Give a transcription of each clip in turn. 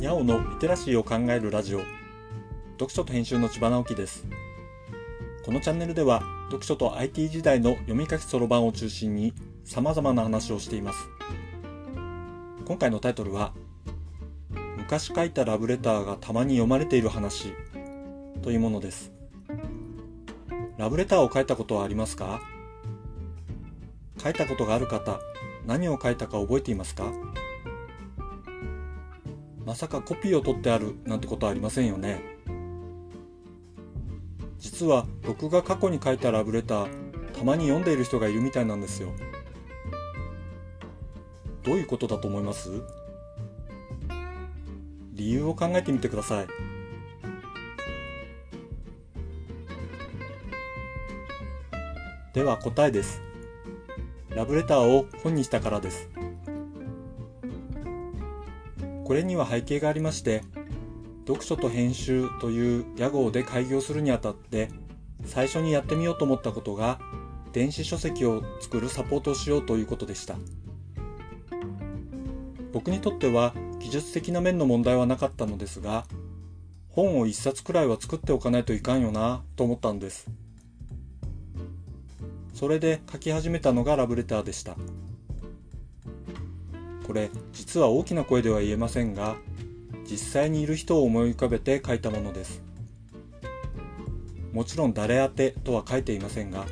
直のリテラシーを考えるラジオ。読書と編集の千葉直樹です。このチャンネルでは読書と IT 時代の読み書きそろばんを中心に様々な話をしています。今回のタイトルは昔書いたラブレターがたまに読まれている話というものです。ラブレターを書いたことはありますか？書いたことがある方何を書いたか覚えていますか？まさかコピーを取ってあるなんてことはありませんよね。実は僕が過去に書いたラブレターたまに読んでいる人がいるみたいなんですよ。どういうことだと思います？理由を考えてみてください。では答えです。ラブレターを本にしたからです。これには背景がありまして読書と編集という屋号で開業するにあたって最初にやってみようと思ったことが電子書籍を作るサポートをしようということでした。僕にとっては技術的な面の問題はなかったのですが本を一冊くらいは作っておかないといかんよなと思ったんです。それで書き始めたのがラブレターでした。これ実は大きな声では言えませんが実際にいる人を思い浮かべて書いたものです。もちろん誰宛てとは書いていませんが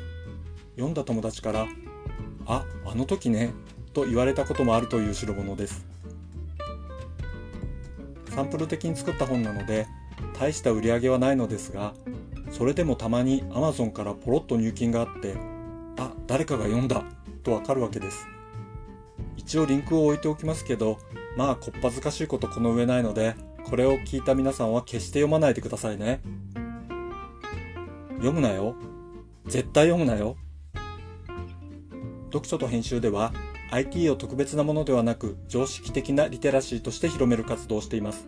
読んだ友達から「ああの時ね」と言われたこともあるという代物です。サンプル的に作った本なので大した売り上げはないのですがそれでもたまに Amazon からポロッと入金があってあ誰かが読んだとわかるわけです。一応リンクを置いておきますけどまあこっぱずかしいことこの上ないのでこれを聞いた皆さんは決して読まないでくださいね。読むなよ。絶対読むなよ。読書と編集では IT を特別なものではなく常識的なリテラシーとして広める活動をしています。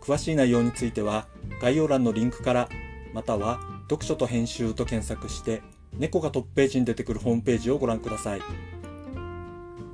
詳しい内容については概要欄のリンクからまたは読書と編集と検索して猫がトップページに出てくるホームページをご覧ください。